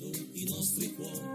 i nostri cuori.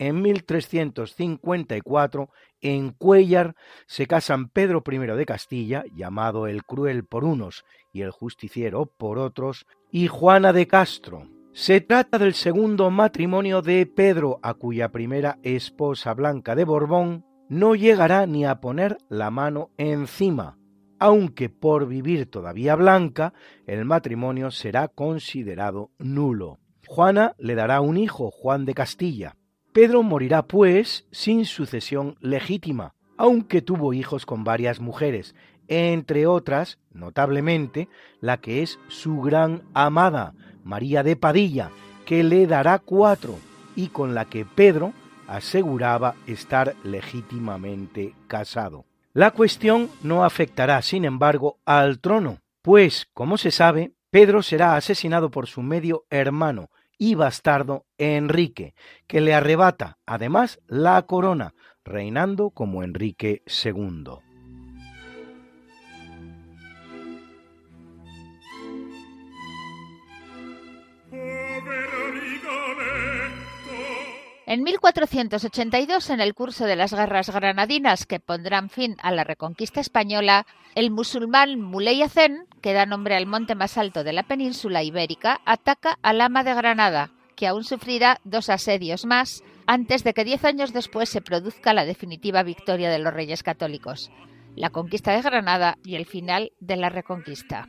En 1354, en Cuellar, se casan Pedro I de Castilla, llamado el Cruel por unos y el Justiciero por otros, y Juana de Castro. Se trata del segundo matrimonio de Pedro, a cuya primera esposa Blanca de Borbón no llegará ni a poner la mano encima, aunque por vivir todavía Blanca, el matrimonio será considerado nulo. Juana le dará un hijo, Juan de Castilla. Pedro morirá, pues, sin sucesión legítima, aunque tuvo hijos con varias mujeres, entre otras, notablemente, la que es su gran amada, María de Padilla, que le dará cuatro, y con la que Pedro aseguraba estar legítimamente casado. La cuestión no afectará, sin embargo, al trono, pues, como se sabe, Pedro será asesinado por su medio hermano, y bastardo Enrique, que le arrebata además la corona, reinando como Enrique II. En 1482, en el curso de las guerras granadinas que pondrán fin a la reconquista española, el musulmán Muley Hacén, que da nombre al monte más alto de la península ibérica, ataca al ama de Granada, que aún sufrirá dos asedios más antes de que diez años después se produzca la definitiva victoria de los reyes católicos, la conquista de Granada y el final de la reconquista.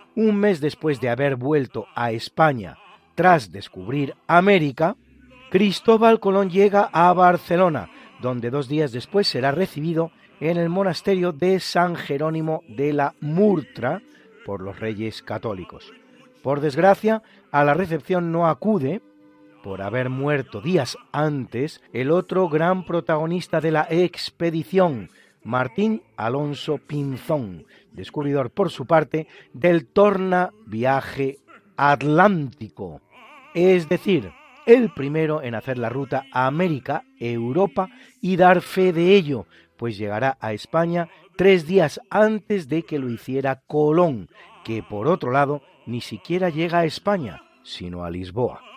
un mes después de haber vuelto a España tras descubrir América, Cristóbal Colón llega a Barcelona, donde dos días después será recibido en el monasterio de San Jerónimo de la Murtra por los reyes católicos. Por desgracia, a la recepción no acude, por haber muerto días antes, el otro gran protagonista de la expedición, Martín Alonso Pinzón, descubridor por su parte del torna viaje atlántico, es decir, el primero en hacer la ruta a América, Europa y dar fe de ello, pues llegará a España tres días antes de que lo hiciera Colón, que por otro lado ni siquiera llega a España, sino a Lisboa.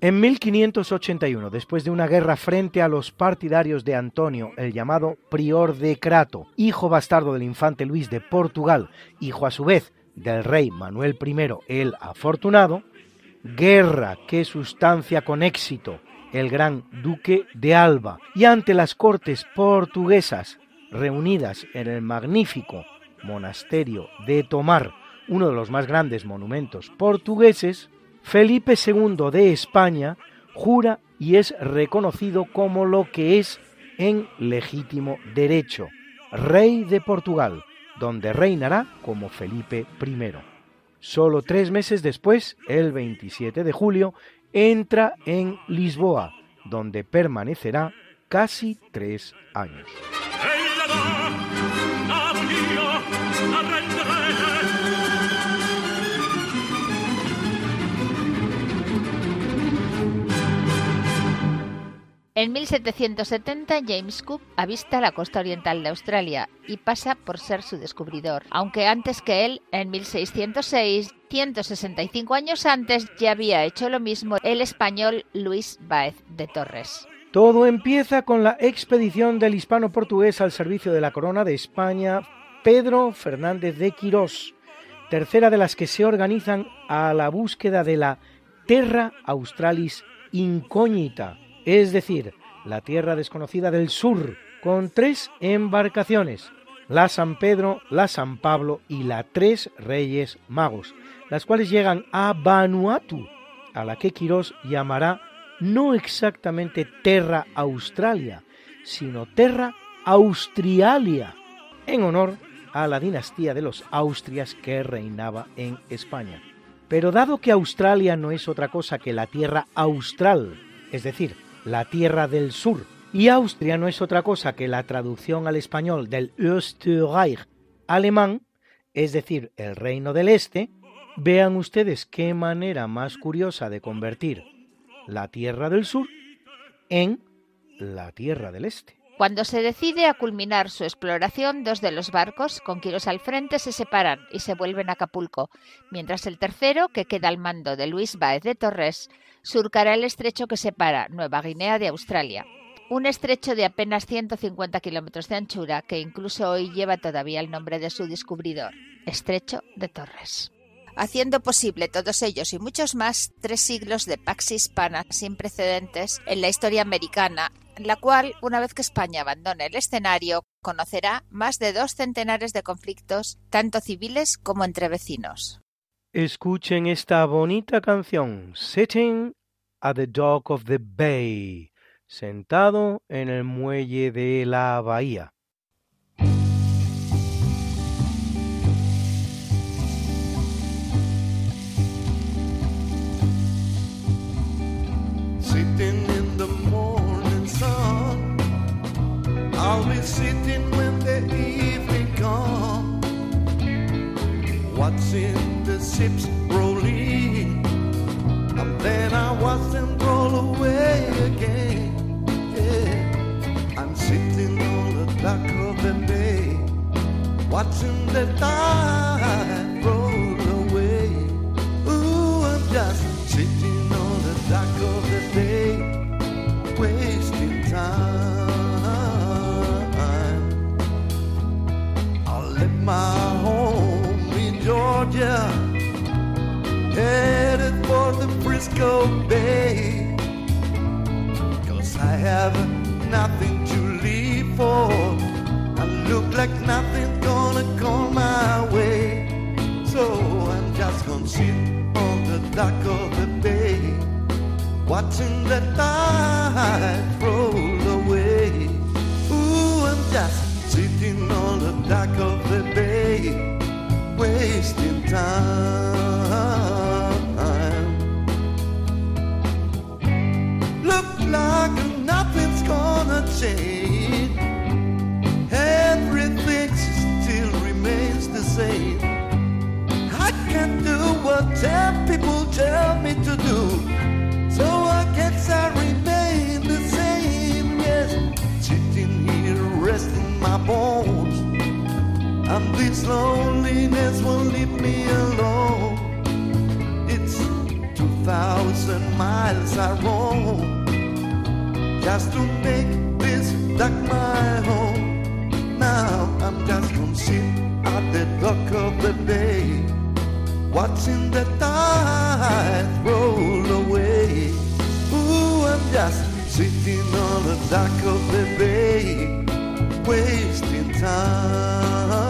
En 1581, después de una guerra frente a los partidarios de Antonio, el llamado prior de Crato, hijo bastardo del infante Luis de Portugal, hijo a su vez del rey Manuel I el Afortunado, guerra que sustancia con éxito el gran duque de Alba, y ante las cortes portuguesas reunidas en el magnífico monasterio de Tomar, uno de los más grandes monumentos portugueses, Felipe II de España jura y es reconocido como lo que es en legítimo derecho, rey de Portugal, donde reinará como Felipe I. Solo tres meses después, el 27 de julio, entra en Lisboa, donde permanecerá casi tres años. En 1770 James Cook avista la costa oriental de Australia y pasa por ser su descubridor, aunque antes que él, en 1606, 165 años antes, ya había hecho lo mismo el español Luis Baez de Torres. Todo empieza con la expedición del hispano-portugués al servicio de la corona de España, Pedro Fernández de Quirós, tercera de las que se organizan a la búsqueda de la Terra Australis Incógnita, es decir, la tierra desconocida del sur, con tres embarcaciones, la San Pedro, la San Pablo y la Tres Reyes Magos, las cuales llegan a Vanuatu, a la que Quirós llamará no exactamente Terra Australia, sino Terra Austrialia, en honor a la dinastía de los Austrias que reinaba en España. Pero dado que Australia no es otra cosa que la tierra austral, es decir, la tierra del sur, y Austria no es otra cosa que la traducción al español del Österreich alemán, es decir, el reino del este, vean ustedes qué manera más curiosa de convertir la Tierra del Sur en la Tierra del Este. Cuando se decide a culminar su exploración, dos de los barcos, con Quiros al frente, se separan y se vuelven a Acapulco, mientras el tercero, que queda al mando de Luis Báez de Torres, surcará el estrecho que separa Nueva Guinea de Australia. Un estrecho de apenas 150 kilómetros de anchura que incluso hoy lleva todavía el nombre de su descubridor, Estrecho de Torres haciendo posible todos ellos y muchos más tres siglos de pax hispana sin precedentes en la historia americana, la cual, una vez que España abandone el escenario, conocerá más de dos centenares de conflictos, tanto civiles como entre vecinos. Escuchen esta bonita canción, Sitting at the Dock of the Bay, sentado en el muelle de la bahía. sitting in the morning sun. I'll be sitting when the evening comes, watching the ships roll in, and then I watch them roll away again. Yeah. I'm sitting on the dock of the bay, watching the tide roll. Frisco Bay. Cause I have nothing to live for. I look like nothing's gonna come my way. So I'm just gonna sit on the dock of the bay, watching the tide roll away. Ooh, I'm just sitting on the dock of the bay, wasting time. Gonna change. Everything still remains the same. I can't do what ten people tell me to do. So I guess I remain the same. Yes, sitting here resting my bones. And this loneliness won't leave me alone. It's 2,000 miles I roam just to make this dock my home. Now I'm just gonna sit at the dock of the bay, watching the tide roll away. Ooh, I'm just sitting on the dock of the bay, wasting time.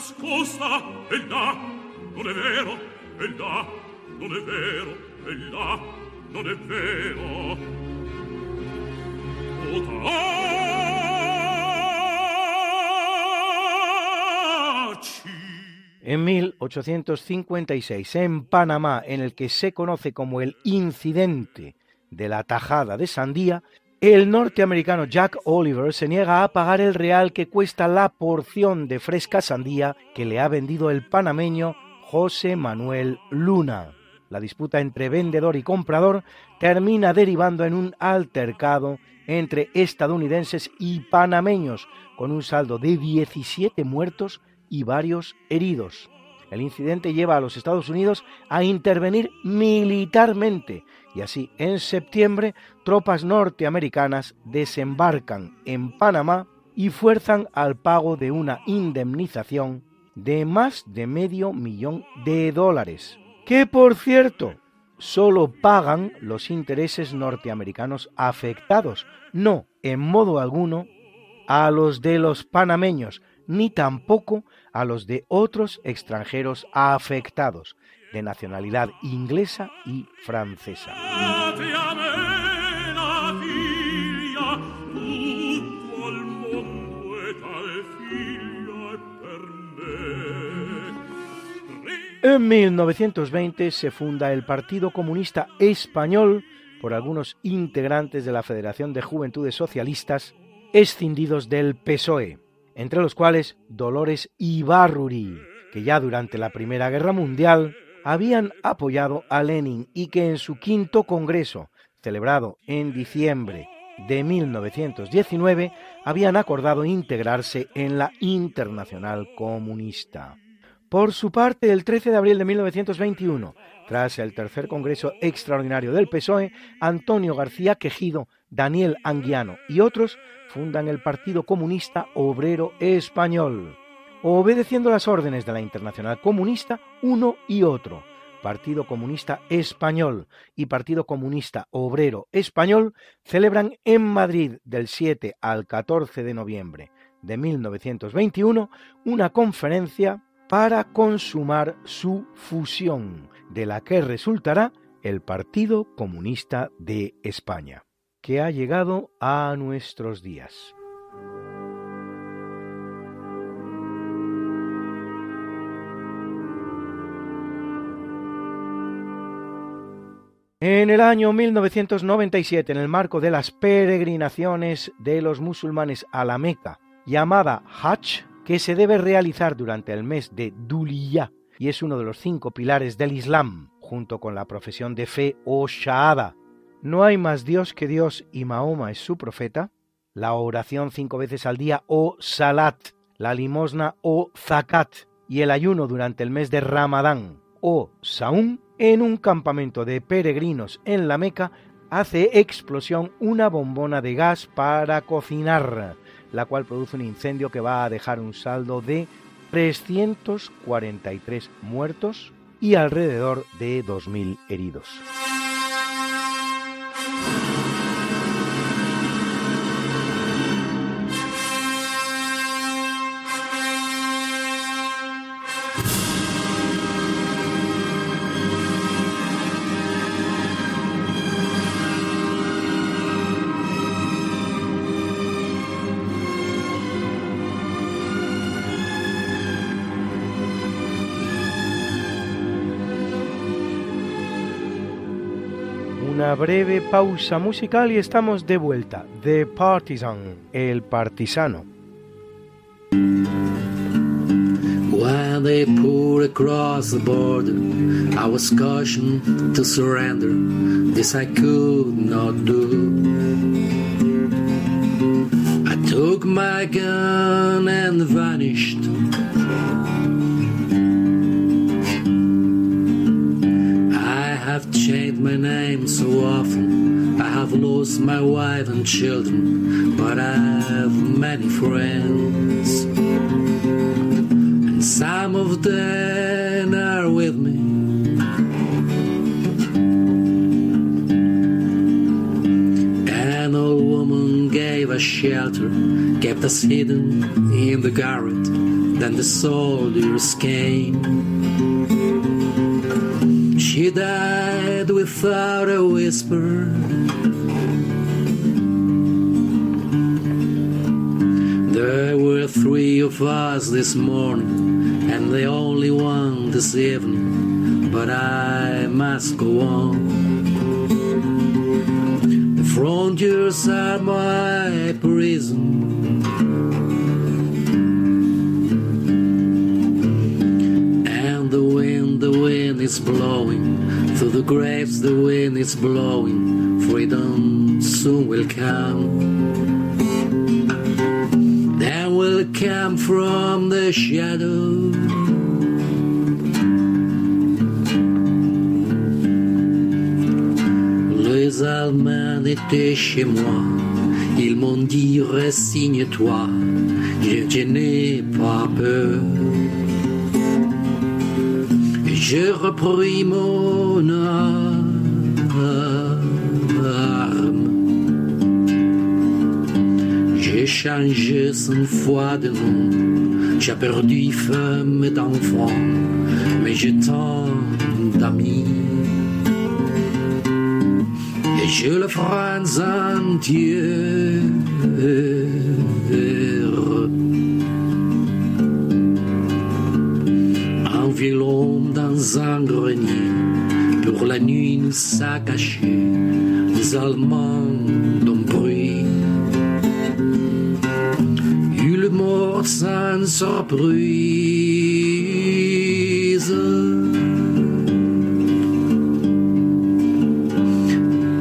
Nascosta? È là, non è vero. En 1856, en Panamá, en el que se conoce como el incidente de la tajada de sandía, el norteamericano Jack Oliver se niega a pagar el real que cuesta la porción de fresca sandía que le ha vendido el panameño José Manuel Luna. La disputa entre vendedor y comprador termina derivando en un altercado entre estadounidenses y panameños, con un saldo de 17 muertos y varios heridos. El incidente lleva a los Estados Unidos a intervenir militarmente y así en septiembre tropas norteamericanas desembarcan en Panamá y fuerzan al pago de una indemnización de más de medio millón de dólares, que por cierto solo pagan los intereses norteamericanos afectados, no en modo alguno a los de los panameños, ni tampoco a los de otros extranjeros afectados, de nacionalidad inglesa y francesa. En 1920 se funda el Partido Comunista Español por algunos integrantes de la Federación de Juventudes Socialistas escindidos del PSOE, entre los cuales Dolores Ibarruri, que ya durante la Primera Guerra Mundial habían apoyado a Lenin y que en su quinto congreso, celebrado en diciembre de 1919, habían acordado integrarse en la Internacional Comunista. Por su parte, el 13 de abril de 1921, tras el tercer Congreso Extraordinario del PSOE, Antonio García Quejido, Daniel Anguiano y otros fundan el Partido Comunista Obrero Español, obedeciendo las órdenes de la Internacional Comunista, uno y otro, Partido Comunista Español y Partido Comunista Obrero Español, celebran en Madrid del 7 al 14 de noviembre de 1921 una conferencia para consumar su fusión, de la que resultará el Partido Comunista de España, que ha llegado a nuestros días. En el año 1997, en el marco de las peregrinaciones de los musulmanes a la Meca, llamada Hajj, que se debe realizar durante el mes de Duliyah y es uno de los cinco pilares del Islam, junto con la profesión de fe o Shahada. No hay más Dios que Dios y Mahoma es su profeta. La oración cinco veces al día o Salat, la limosna o Zakat y el ayuno durante el mes de Ramadán o Saum en un campamento de peregrinos en la Meca hace explosión una bombona de gas para cocinar, la cual produce un incendio que va a dejar un saldo de 343 muertos y alrededor de 2.000 heridos. Breve pausa musical y estamos de vuelta. The Partisan, el partisano. When they pulled across the border, I was cautioned to surrender. This I could not do. I took my gun and vanished. Have changed my name so often. I have lost my wife and children, but I have many friends. And some of them are with me. An old woman gave us shelter, kept us hidden in the garret. Then the soldiers came. She died without a whisper. There were three of us this morning, and the only one this evening. But I must go on. The frontiers are my prison. Is blowing, through the graves the wind is blowing, freedom soon will come. Then will come from the shadow. Les Allemands étaient chez moi, ils m'ont dit resigne-toi, je n'ai pas peur. Je repris mon arme. J'ai changé cent fois de nom. J'ai perdu femme d'enfant, mais j'ai tant d'amis. Et je le ferai entier. Allemands d'un bruit. Sans surprise.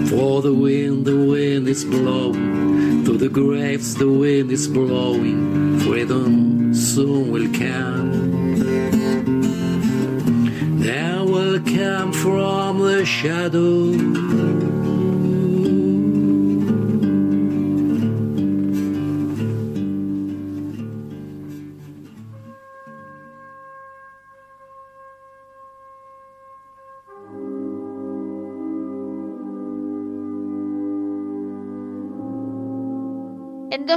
For the wind, the wind is blowing. Through the graves, the wind is blowing. Freedom soon will come. Come from the shadow.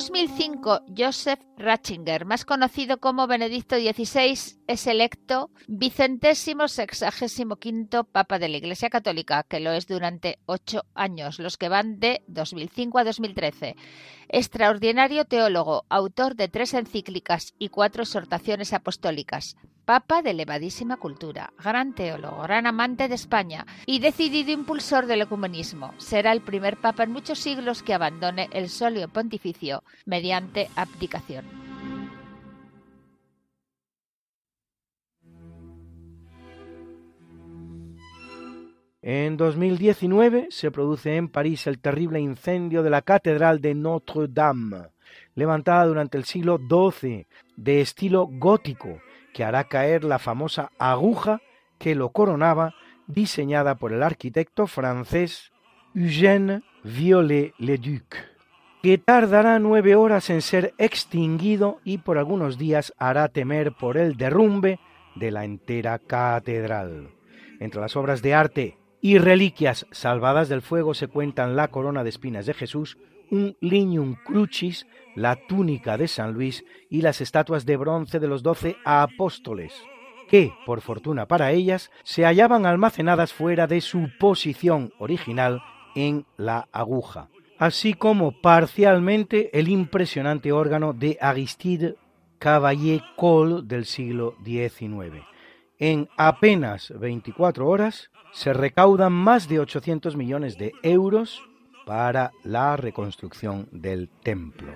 2005, Joseph Ratzinger, más conocido como Benedicto XVI, es electo vicentésimo sexagésimo quinto Papa de la Iglesia Católica, que lo es durante ocho años, los que van de 2005 a 2013. Extraordinario teólogo, autor de tres encíclicas y cuatro exhortaciones apostólicas. Papa de elevadísima cultura, gran teólogo, gran amante de España y decidido impulsor del ecumenismo. Será el primer papa en muchos siglos que abandone el solio pontificio mediante abdicación. En 2019 se produce en París el terrible incendio de la Catedral de Notre-Dame, levantada durante el siglo XII, de estilo gótico, que hará caer la famosa aguja que lo coronaba, diseñada por el arquitecto francés Eugène Viollet-le-Duc, que tardará nueve horas en ser extinguido y por algunos días hará temer por el derrumbe de la entera catedral. Entre las obras de arte y reliquias salvadas del fuego se cuentan la corona de espinas de Jesús, un lignum crucis, la túnica de San Luis y las estatuas de bronce de los doce apóstoles, que, por fortuna para ellas, se hallaban almacenadas fuera de su posición original en la aguja, así como parcialmente el impresionante órgano de Aristide Cavalier Cole del siglo XIX. En apenas 24 horas se recaudan más de 800 millones de euros para la reconstrucción del templo.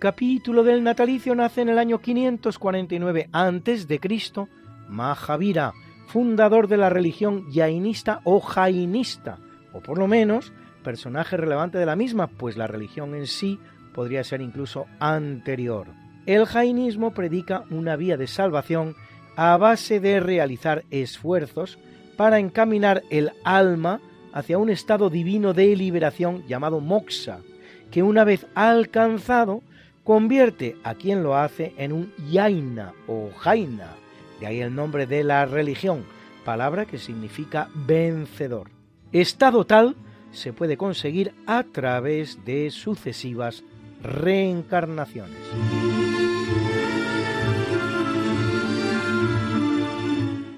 Capítulo del natalicio nace en el año 549 a.C. Mahavira, fundador de la religión yainista o jainista, o por lo menos personaje relevante de la misma, pues la religión en sí podría ser incluso anterior. El jainismo predica una vía de salvación a base de realizar esfuerzos para encaminar el alma hacia un estado divino de liberación llamado moksha, que una vez alcanzado convierte a quien lo hace en un yaina o jaina, de ahí el nombre de la religión, palabra que significa vencedor. Estado tal se puede conseguir a través de sucesivas reencarnaciones.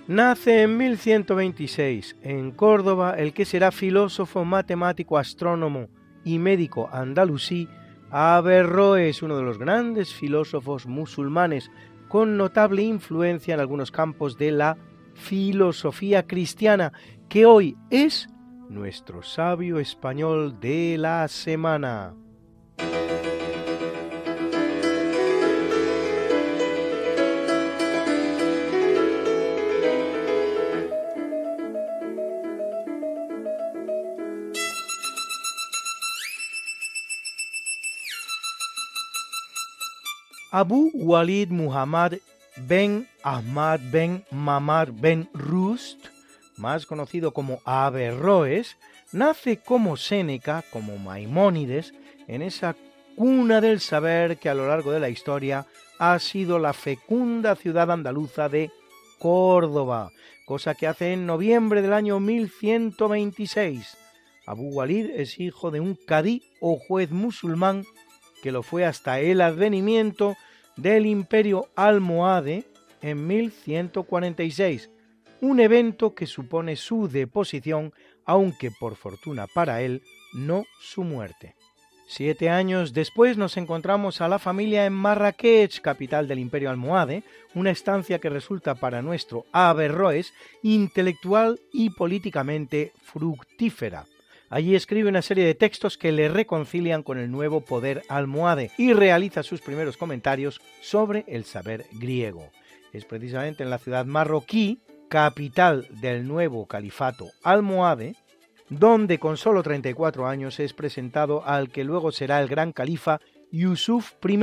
Nace en 1126 en Córdoba el que será filósofo, matemático, astrónomo, y médico andalusí, Averroes, uno de los grandes filósofos musulmanes con notable influencia en algunos campos de la filosofía cristiana, que hoy es nuestro sabio español de la semana. Abu Walid Muhammad ben Ahmad ben Mamar ben Rust más conocido como Averroes, nace como Séneca, como Maimónides, en esa cuna del saber que a lo largo de la historia ha sido la fecunda ciudad andaluza de Córdoba, cosa que hace en noviembre del año 1126. Abu Walid es hijo de un cadí o juez musulmán que lo fue hasta el advenimiento del imperio almohade en 1146, un evento que supone su deposición, aunque por fortuna para él, no su muerte. Siete años después nos encontramos a la familia en Marrakech, capital del Imperio Almohade, una estancia que resulta para nuestro Averroes intelectual y políticamente fructífera. Allí escribe una serie de textos que le reconcilian con el nuevo poder almohade y realiza sus primeros comentarios sobre el saber griego. Es precisamente en la ciudad marroquí, capital del nuevo califato almohade, donde con solo 34 años es presentado al que luego será el gran califa Yusuf I,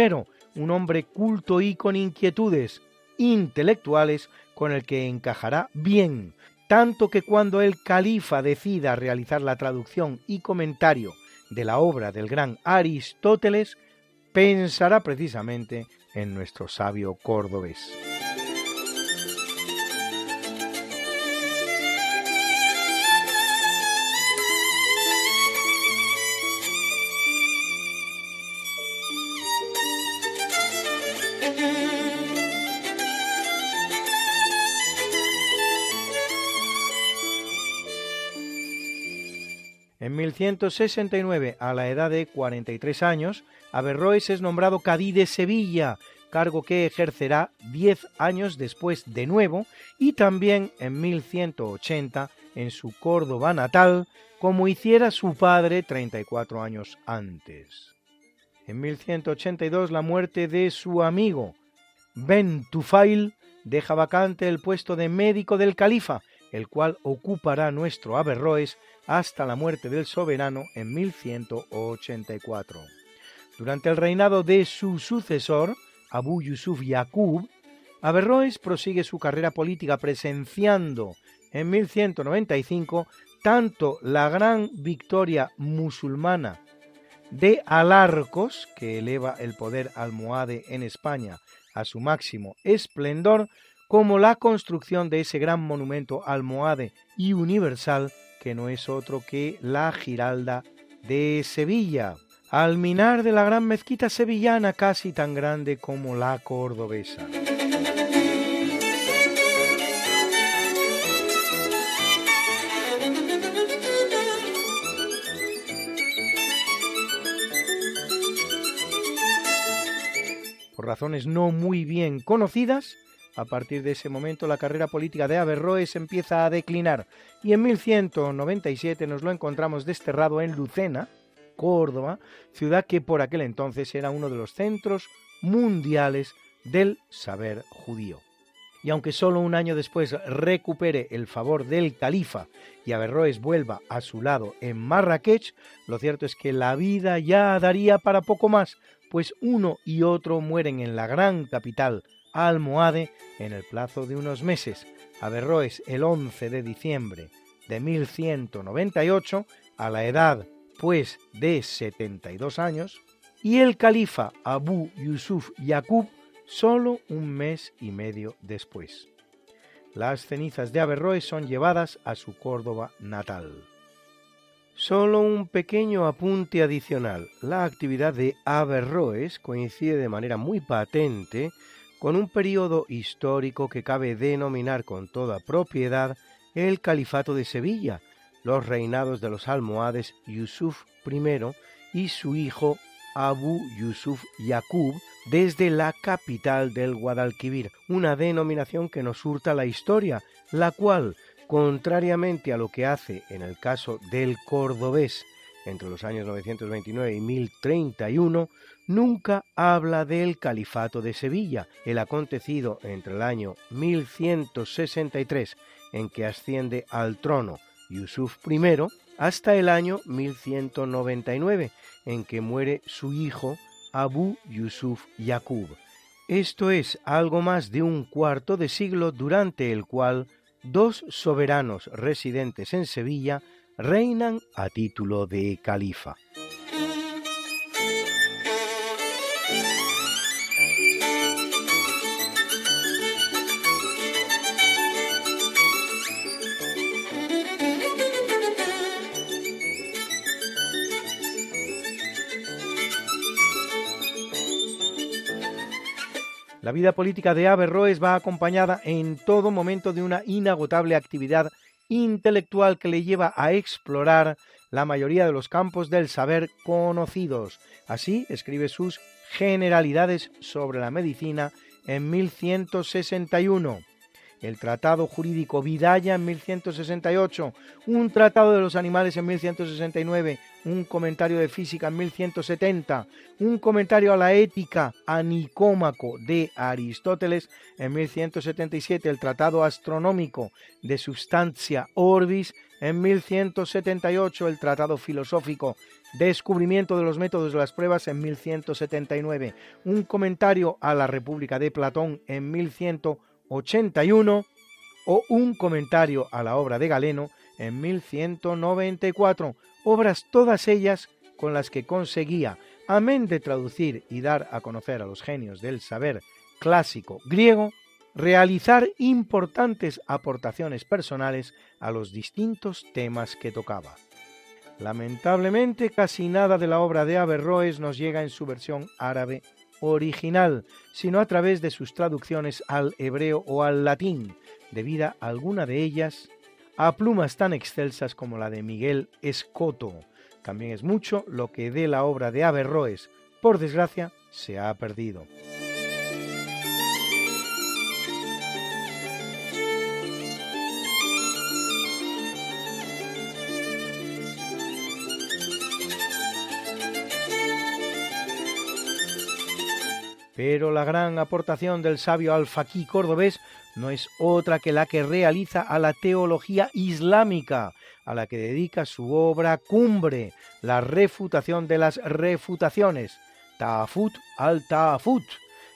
un hombre culto y con inquietudes intelectuales con el que encajará bien, tanto que cuando el califa decida realizar la traducción y comentario de la obra del gran Aristóteles, pensará precisamente en nuestro sabio cordobés. En 1169, a la edad de 43 años, Averroes es nombrado cadí de Sevilla, cargo que ejercerá 10 años después de nuevo, y también en 1180 en su Córdoba natal, como hiciera su padre 34 años antes. En 1182 la muerte de su amigo Ben Tufail deja vacante el puesto de médico del califa, el cual ocupará nuestro Averroes hasta la muerte del soberano en 1184. Durante el reinado de su sucesor, Abu Yusuf Yaqub, Averroes prosigue su carrera política presenciando en 1195 tanto la gran victoria musulmana de Alarcos, que eleva el poder almohade en España a su máximo esplendor, como la construcción de ese gran monumento almohade y universal que no es otro que la Giralda de Sevilla, al minar de la gran mezquita sevillana casi tan grande como la cordobesa. Por razones no muy bien conocidas, a partir de ese momento la carrera política de Averroes empieza a declinar y en 1197 nos lo encontramos desterrado en Lucena, Córdoba, ciudad que por aquel entonces era uno de los centros mundiales del saber judío. Y aunque solo un año después recupere el favor del califa y Averroes vuelva a su lado en Marrakech, lo cierto es que la vida ya daría para poco más, pues uno y otro mueren en la gran capital almohade en el plazo de unos meses. Averroes el 11 de diciembre de 1198, a la edad pues de 72 años, y el califa Abu Yusuf Yaqub solo un mes y medio después. Las cenizas de Averroes son llevadas a su Córdoba natal. Solo un pequeño apunte adicional. La actividad de Averroes coincide de manera muy patente con un periodo histórico que cabe denominar con toda propiedad el Califato de Sevilla, los reinados de los almohades Yusuf I y su hijo Abu Yusuf Yaqub desde la capital del Guadalquivir, una denominación que nos hurta la historia, la cual, contrariamente a lo que hace en el caso del cordobés entre los años 929 y 1031, nunca habla del califato de Sevilla, el acontecido entre el año 1163, en que asciende al trono Yusuf I, hasta el año 1199, en que muere su hijo Abu Yusuf Yaqub. Esto es algo más de un cuarto de siglo durante el cual dos soberanos residentes en Sevilla reinan a título de califa. La vida política de Averroes va acompañada en todo momento de una inagotable actividad intelectual que le lleva a explorar la mayoría de los campos del saber conocidos. Así escribe sus Generalidades sobre la medicina en 1161 el Tratado Jurídico Vidaya en 1168, un Tratado de los Animales en 1169, un comentario de física en 1170, un comentario a la ética a Nicómaco de Aristóteles en 1177, el Tratado Astronómico de Substancia Orbis en 1178, el Tratado Filosófico Descubrimiento de los métodos de las pruebas en 1179, un comentario a la República de Platón en 1180, 81 o un comentario a la obra de Galeno en 1194, obras todas ellas con las que conseguía, amén de traducir y dar a conocer a los genios del saber clásico griego, realizar importantes aportaciones personales a los distintos temas que tocaba. Lamentablemente casi nada de la obra de Averroes nos llega en su versión árabe original, sino a través de sus traducciones al hebreo o al latín, debida alguna de ellas a plumas tan excelsas como la de Miguel Escoto. También es mucho lo que de la obra de Averroes, por desgracia, se ha perdido. Pero la gran aportación del sabio alfaquí cordobés no es otra que la que realiza a la teología islámica, a la que dedica su obra cumbre, la refutación de las refutaciones, Ta'afut al-Ta'afut,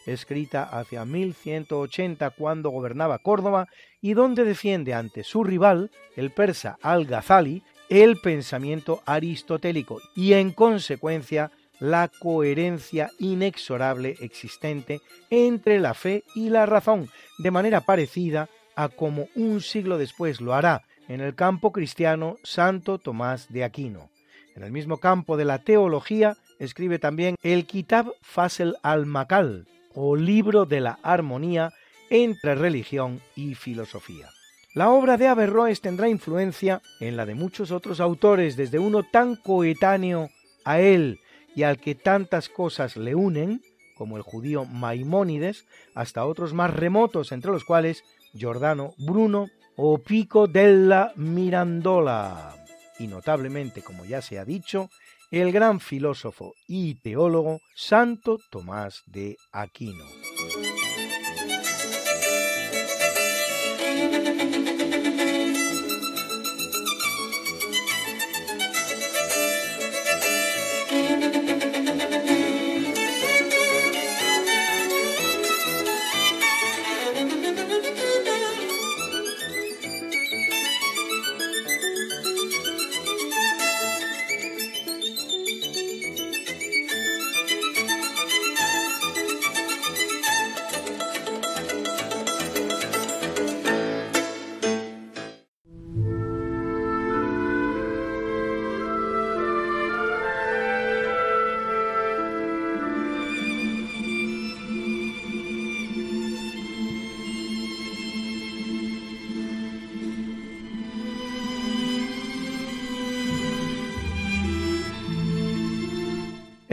escrita hacia 1180 cuando gobernaba Córdoba y donde defiende ante su rival, el persa al-Ghazali, el pensamiento aristotélico y en consecuencia la coherencia inexorable existente entre la fe y la razón, de manera parecida a como un siglo después lo hará en el campo cristiano Santo Tomás de Aquino. En el mismo campo de la teología escribe también el Kitab Fasel al-Makal, o libro de la armonía entre religión y filosofía. La obra de Averroes tendrá influencia en la de muchos otros autores, desde uno tan coetáneo a él y al que tantas cosas le unen, como el judío Maimónides, hasta otros más remotos, entre los cuales Giordano Bruno o Pico della Mirandola, y notablemente, como ya se ha dicho, el gran filósofo y teólogo Santo Tomás de Aquino.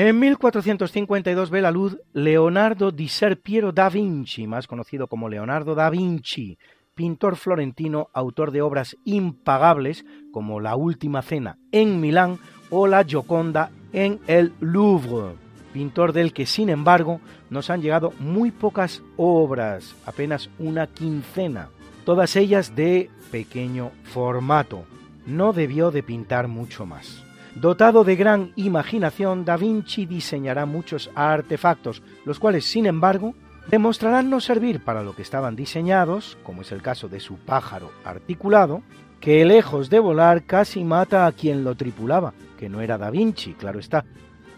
En 1452 ve la luz Leonardo di Ser Piero da Vinci, más conocido como Leonardo da Vinci, pintor florentino, autor de obras impagables como La Última Cena en Milán o La Gioconda en el Louvre, pintor del que sin embargo nos han llegado muy pocas obras, apenas una quincena, todas ellas de pequeño formato. No debió de pintar mucho más. Dotado de gran imaginación, Da Vinci diseñará muchos artefactos, los cuales, sin embargo, demostrarán no servir para lo que estaban diseñados, como es el caso de su pájaro articulado, que lejos de volar casi mata a quien lo tripulaba, que no era Da Vinci, claro está,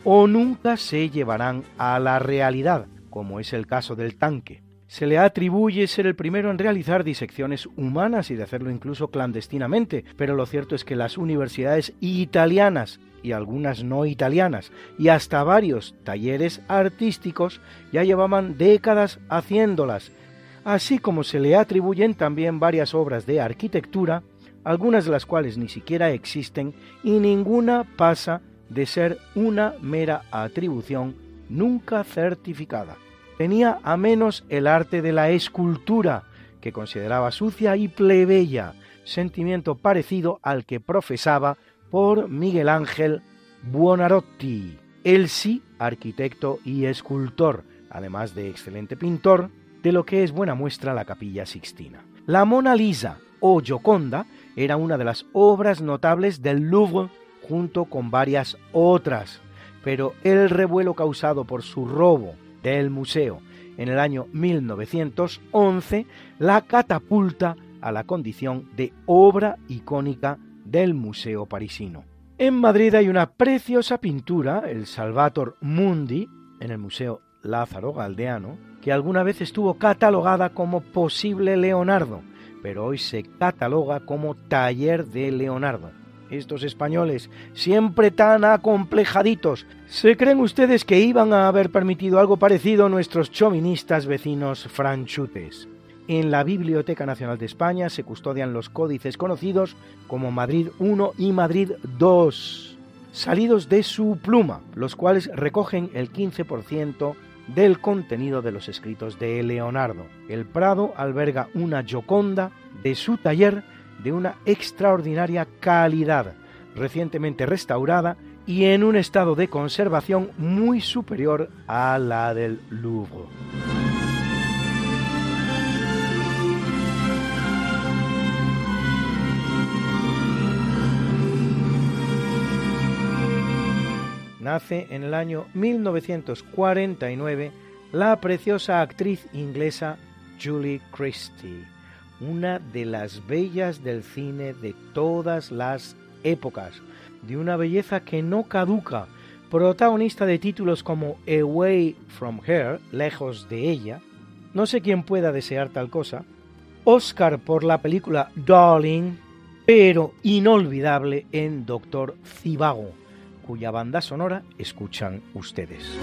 o nunca se llevarán a la realidad, como es el caso del tanque. Se le atribuye ser el primero en realizar disecciones humanas y de hacerlo incluso clandestinamente, pero lo cierto es que las universidades italianas y algunas no italianas y hasta varios talleres artísticos ya llevaban décadas haciéndolas, así como se le atribuyen también varias obras de arquitectura algunas de las cuales ni siquiera existen y ninguna pasa de ser una mera atribución nunca certificada. Tenía a menos el arte de la escultura, que consideraba sucia y plebeya, sentimiento parecido al que profesaba por Miguel Ángel Buonarroti, el sí arquitecto y escultor, además de excelente pintor, de lo que es buena muestra la capilla sixtina. La Mona Lisa o Gioconda era una de las obras notables del Louvre junto con varias otras, pero el revuelo causado por su robo del museo en el año 1911 la catapulta a la condición de obra icónica del Museo Parisino. En Madrid hay una preciosa pintura, el Salvator Mundi, en el Museo Lázaro Galdeano, que alguna vez estuvo catalogada como posible Leonardo, pero hoy se cataloga como taller de Leonardo. Estos españoles, siempre tan acomplejaditos, ¿se creen ustedes que iban a haber permitido algo parecido nuestros chauvinistas vecinos franchutes? En la Biblioteca Nacional de España se custodian los códices conocidos como Madrid I y Madrid II, salidos de su pluma, los cuales recogen el 15% del contenido de los escritos de Leonardo. El Prado alberga una Gioconda de su taller de una extraordinaria calidad, recientemente restaurada y en un estado de conservación muy superior a la del Louvre. nace en el año 1949 la preciosa actriz inglesa Julie Christie, una de las bellas del cine de todas las épocas, de una belleza que no caduca, protagonista de títulos como Away from Her, lejos de ella, no sé quién pueda desear tal cosa, Oscar por la película Darling, pero inolvidable en Doctor Cibago cuya banda sonora escuchan ustedes.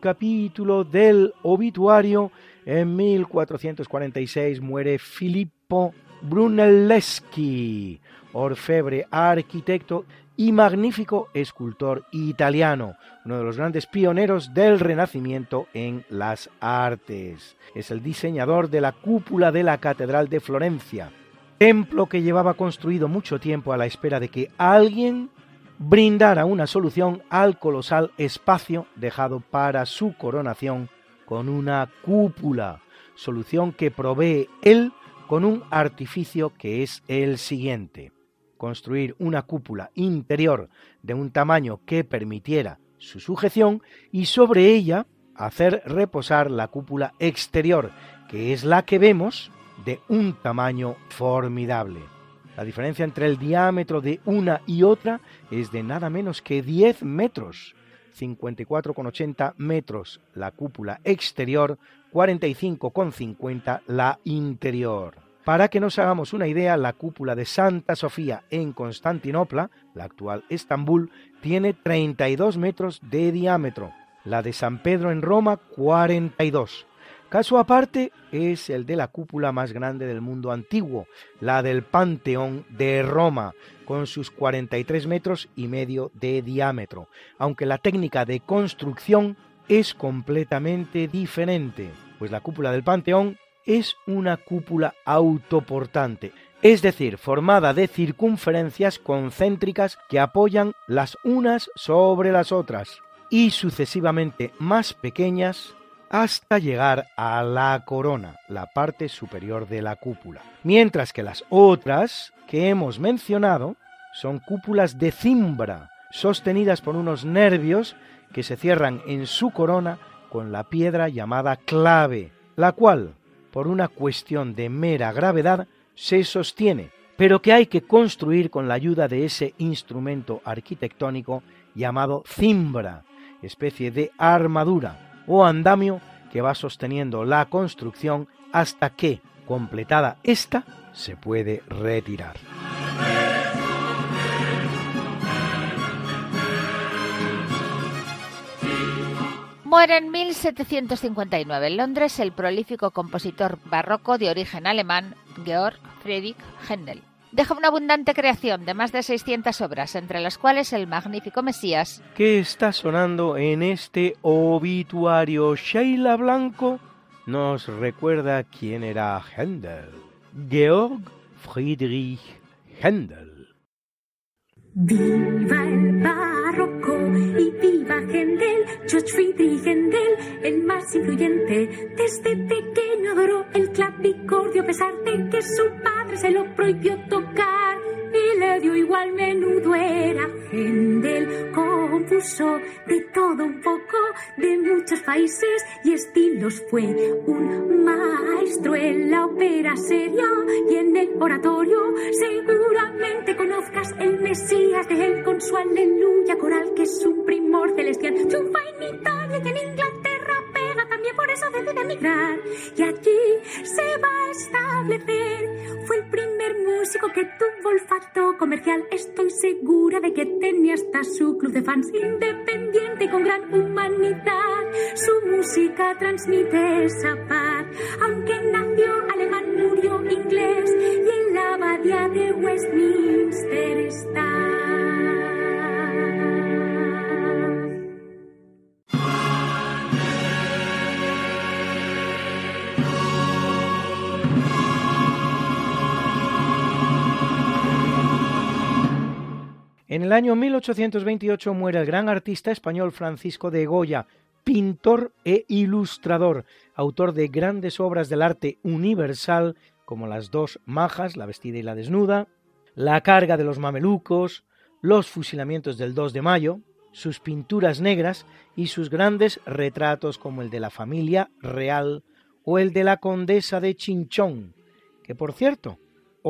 Capítulo del obituario, en 1446 muere Filippo Brunelleschi, orfebre, arquitecto y magnífico escultor italiano, uno de los grandes pioneros del Renacimiento en las artes. Es el diseñador de la cúpula de la Catedral de Florencia, templo que llevaba construido mucho tiempo a la espera de que alguien brindara una solución al colosal espacio dejado para su coronación con una cúpula, solución que provee él con un artificio que es el siguiente. Construir una cúpula interior de un tamaño que permitiera su sujeción y sobre ella hacer reposar la cúpula exterior, que es la que vemos de un tamaño formidable. La diferencia entre el diámetro de una y otra es de nada menos que 10 metros, 54,80 metros la cúpula exterior, 45,50 la interior. Para que nos hagamos una idea, la cúpula de Santa Sofía en Constantinopla, la actual Estambul, tiene 32 metros de diámetro, la de San Pedro en Roma 42. Caso aparte es el de la cúpula más grande del mundo antiguo, la del Panteón de Roma, con sus 43 metros y medio de diámetro, aunque la técnica de construcción es completamente diferente, pues la cúpula del Panteón es una cúpula autoportante, es decir, formada de circunferencias concéntricas que apoyan las unas sobre las otras y sucesivamente más pequeñas hasta llegar a la corona, la parte superior de la cúpula. Mientras que las otras que hemos mencionado son cúpulas de cimbra, sostenidas por unos nervios que se cierran en su corona con la piedra llamada clave, la cual, por una cuestión de mera gravedad, se sostiene, pero que hay que construir con la ayuda de ese instrumento arquitectónico llamado cimbra, especie de armadura o andamio que va sosteniendo la construcción hasta que, completada esta, se puede retirar. Muere en 1759 en Londres el prolífico compositor barroco de origen alemán Georg Friedrich Händel. Deja una abundante creación de más de 600 obras, entre las cuales el magnífico Mesías. ¿Qué está sonando en este obituario? Sheila Blanco nos recuerda quién era Händel. Georg Friedrich Händel. Viva el barroco y viva Händel, George Friedrich Händel, el más influyente. Desde pequeño adoró el clavicordio a pesar de que su padre se lo prohibió tocar y le dio igual menudo era. Händel compuso de todo un poco de muchos países y estilos. Fue un maestro en la ópera seria y en el oratorio. Seguramente conozcas el Mesías de él con su aleluya coral que es un primor celestial. Triunfa en Italia y en Inglaterra por eso decide emigrar. Y allí se va a establecer. Fue el primer músico que tuvo olfato comercial. Estoy segura de que tenía hasta su club de fans. Independiente y con gran humanidad. Su música transmite esa paz, aunque nació alemán, murió inglés. Y en la abadía de Westminster está. En el año 1828 muere el gran artista español Francisco de Goya, pintor e ilustrador, autor de grandes obras del arte universal como Las dos majas, la vestida y la desnuda, La carga de los mamelucos, Los fusilamientos del 2 de mayo, sus pinturas negras y sus grandes retratos como el de la familia real o el de la condesa de Chinchón, que por cierto,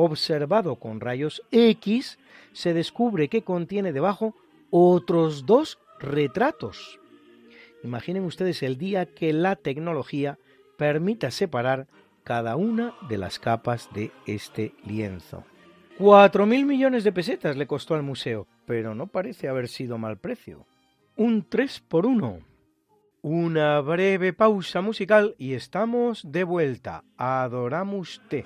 observado con rayos X, se descubre que contiene debajo otros dos retratos. Imaginen ustedes el día que la tecnología permita separar cada una de las capas de este lienzo. Cuatro mil millones de pesetas le costó al museo, pero no parece haber sido mal precio. Un 3 por 1. Una breve pausa musical y estamos de vuelta. Adoramos te.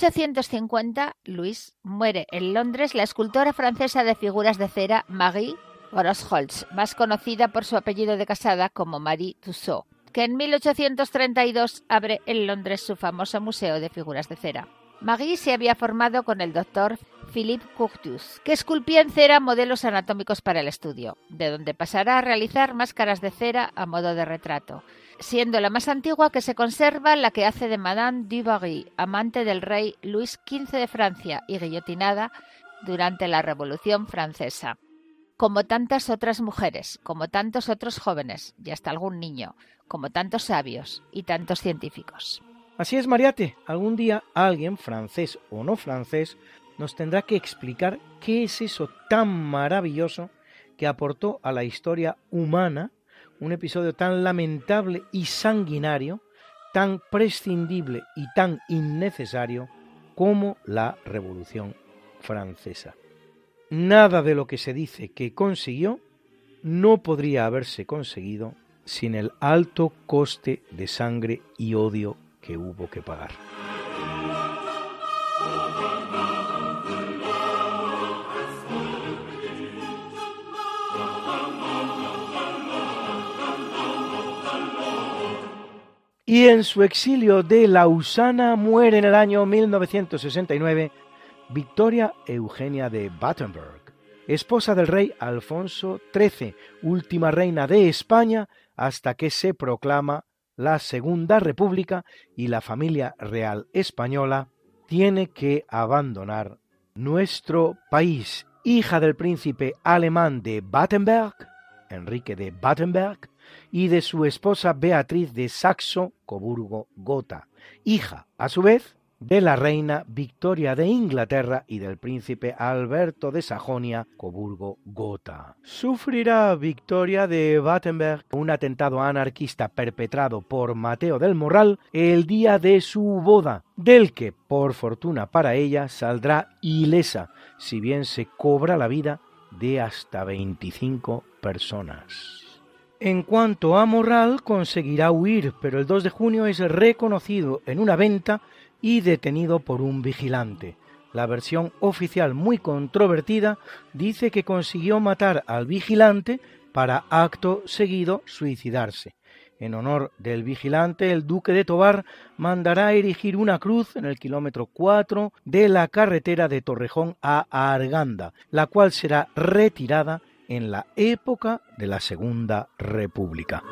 1850, Luis muere en Londres la escultora francesa de figuras de cera Marie Grosholz, más conocida por su apellido de casada como Marie Tussaud, que en 1832 abre en Londres su famoso museo de figuras de cera. Marie se había formado con el doctor Philippe Curtius, que esculpía en cera modelos anatómicos para el estudio, de donde pasará a realizar máscaras de cera a modo de retrato, siendo la más antigua que se conserva la que hace de Madame du Barry, amante del rey Luis XV de Francia y guillotinada durante la Revolución Francesa. Como tantas otras mujeres, como tantos otros jóvenes y hasta algún niño, como tantos sabios y tantos científicos. Así es, Mariate, algún día alguien, francés o no francés, nos tendrá que explicar qué es eso tan maravilloso que aportó a la historia humana un episodio tan lamentable y sanguinario, tan prescindible y tan innecesario como la Revolución Francesa. Nada de lo que se dice que consiguió no podría haberse conseguido sin el alto coste de sangre y odio que hubo que pagar. Y en su exilio de Lausana muere en el año 1969 Victoria Eugenia de Battenberg, esposa del rey Alfonso XIII, última reina de España hasta que se proclama la Segunda República y la familia real española tiene que abandonar nuestro país. Hija del príncipe alemán de Battenberg, Enrique de Battenberg, y de su esposa Beatriz de Saxo-Coburgo-Gotha, hija, a su vez, de la reina Victoria de Inglaterra y del príncipe Alberto de Sajonia, Coburgo-Gotha. Sufrirá Victoria de Battenberg un atentado anarquista perpetrado por Mateo del Morral el día de su boda, del que, por fortuna para ella, saldrá ilesa, si bien se cobra la vida de hasta 25 personas. En cuanto a Morral, conseguirá huir, pero el 2 de junio es reconocido en una venta y detenido por un vigilante. La versión oficial muy controvertida dice que consiguió matar al vigilante para acto seguido suicidarse. En honor del vigilante, el duque de Tobar mandará erigir una cruz en el kilómetro 4 de la carretera de Torrejón a Arganda, la cual será retirada en la época de la Segunda República.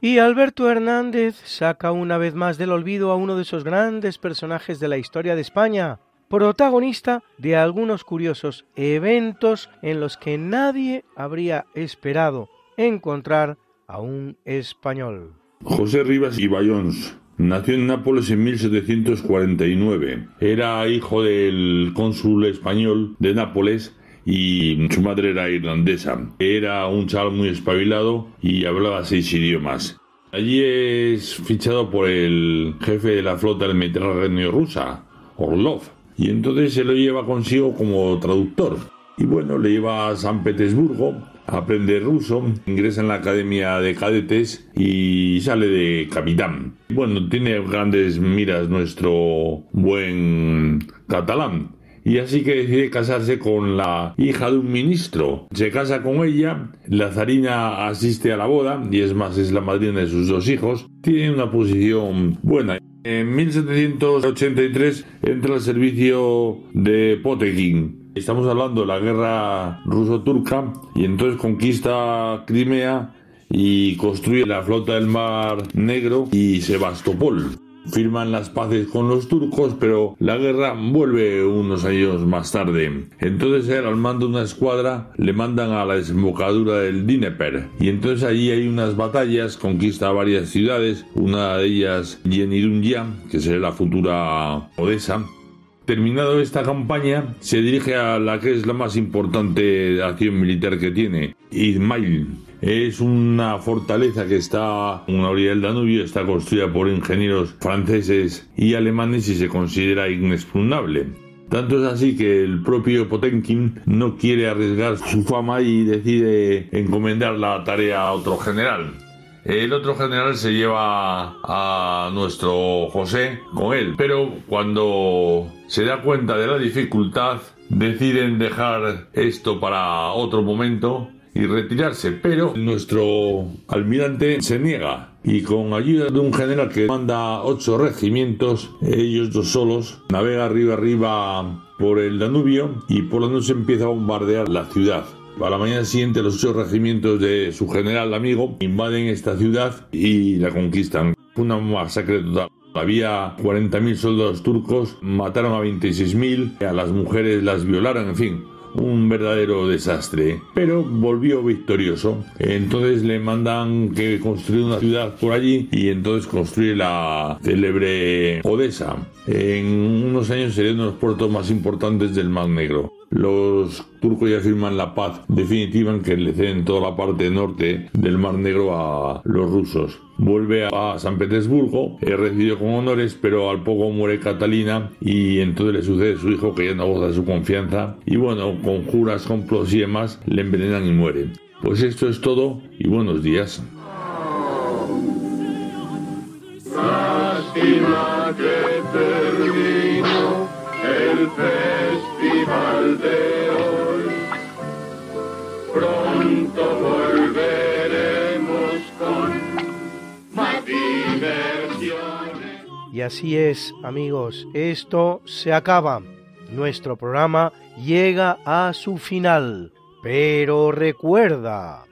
Y Alberto Hernández saca una vez más del olvido a uno de esos grandes personajes de la historia de España, protagonista de algunos curiosos eventos en los que nadie habría esperado encontrar a un español. José Rivas y Bayons Nació en Nápoles en 1749. Era hijo del cónsul español de Nápoles y su madre era irlandesa. Era un chaval muy espabilado y hablaba seis idiomas. Allí es fichado por el jefe de la flota del Mediterráneo rusa, Orlov, y entonces se lo lleva consigo como traductor. Y bueno, le lleva a San Petersburgo aprende ruso, ingresa en la academia de cadetes y sale de capitán. Bueno, tiene grandes miras nuestro buen catalán. Y así que decide casarse con la hija de un ministro. Se casa con ella, la zarina asiste a la boda y es más, es la madrina de sus dos hijos. Tiene una posición buena. En 1783 entra al servicio de Potekin, Estamos hablando de la guerra ruso-turca y entonces conquista Crimea y construye la flota del Mar Negro y Sebastopol. Firman las paces con los turcos, pero la guerra vuelve unos años más tarde. Entonces él, al mando de una escuadra, le mandan a la desembocadura del Dnieper. Y entonces allí hay unas batallas, conquista varias ciudades, una de ellas Yenidunya, que será la futura Odessa, Terminado esta campaña, se dirige a la que es la más importante acción militar que tiene, Izmail. Es una fortaleza que está en una orilla del Danubio, está construida por ingenieros franceses y alemanes y se considera inexpugnable. Tanto es así que el propio Potenkin no quiere arriesgar su fama y decide encomendar la tarea a otro general. El otro general se lleva a nuestro José con él, pero cuando se da cuenta de la dificultad, deciden dejar esto para otro momento y retirarse, pero nuestro almirante se niega y con ayuda de un general que manda ocho regimientos, ellos dos solos, navega arriba arriba por el Danubio y por la noche empieza a bombardear la ciudad. A la mañana siguiente los ocho regimientos de su general amigo invaden esta ciudad y la conquistan. Una masacre total. Había 40.000 soldados turcos, mataron a 26.000, a las mujeres las violaron, en fin, un verdadero desastre, pero volvió victorioso. Entonces le mandan que construya una ciudad por allí y entonces construye la célebre Odessa. En unos años sería uno de los puertos más importantes del Mar Negro. Los turcos ya firman la paz definitiva en que le ceden toda la parte norte del Mar Negro a los rusos. Vuelve a San Petersburgo, es recibido con honores, pero al poco muere Catalina y entonces le sucede su hijo que ya no goza de su confianza y bueno, con juras, complots y demás, le envenenan y muere. Pues esto es todo y buenos días. Así es, amigos, esto se acaba. Nuestro programa llega a su final. Pero recuerda...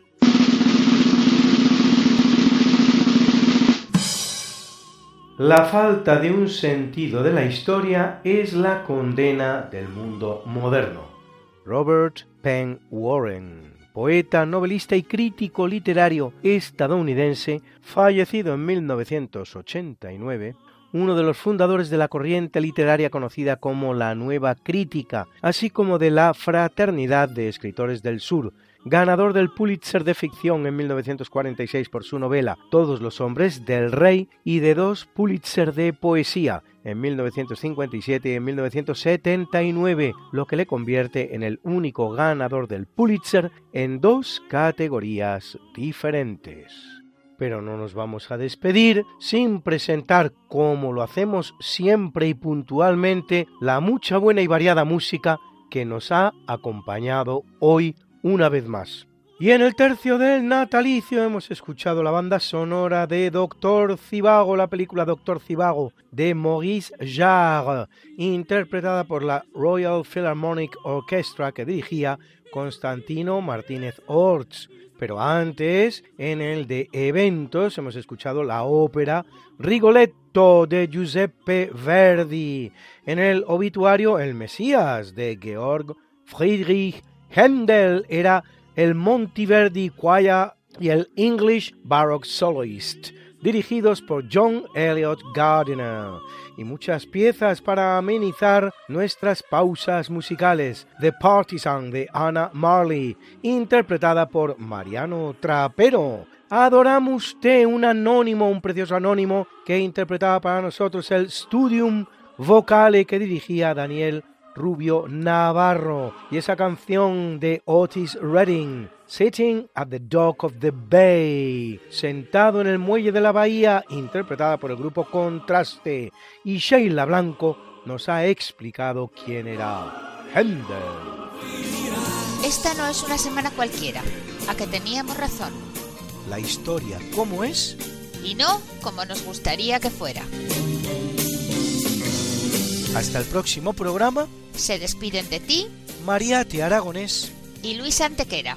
La falta de un sentido de la historia es la condena del mundo moderno. Robert Penn Warren, poeta, novelista y crítico literario estadounidense, fallecido en 1989, uno de los fundadores de la corriente literaria conocida como la Nueva Crítica, así como de la Fraternidad de Escritores del Sur, ganador del Pulitzer de ficción en 1946 por su novela Todos los hombres del rey y de dos Pulitzer de poesía en 1957 y en 1979, lo que le convierte en el único ganador del Pulitzer en dos categorías diferentes. Pero no nos vamos a despedir sin presentar, como lo hacemos siempre y puntualmente, la mucha buena y variada música que nos ha acompañado hoy una vez más. Y en el tercio del natalicio hemos escuchado la banda sonora de Doctor Cibago, la película Doctor Cibago de Maurice Jarre, interpretada por la Royal Philharmonic Orchestra que dirigía Constantino Martínez Orts. Pero antes, en el de eventos, hemos escuchado la ópera Rigoletto de Giuseppe Verdi. En el obituario, El Mesías de Georg Friedrich Händel era el Monteverdi Choir y el English Baroque Soloist, dirigidos por John Elliot Gardiner, y muchas piezas para amenizar nuestras pausas musicales. The Partisan de Anna Marley, interpretada por Mariano Trapero. Adoramos te un anónimo, un precioso anónimo que interpretaba para nosotros el Studium Vocale que dirigía Daniel Rubio Navarro y esa canción de Otis Redding, Sitting at the Dock of the Bay, sentado en el muelle de la bahía, interpretada por el grupo Contraste, y Sheila Blanco nos ha explicado quién era Händel. Esta no es una semana cualquiera, a que teníamos razón, La historia, ¿cómo es? y no como nos gustaría que fuera. Hasta el próximo programa, Se despiden de ti Mariate Aragonés. y Luis Antequera.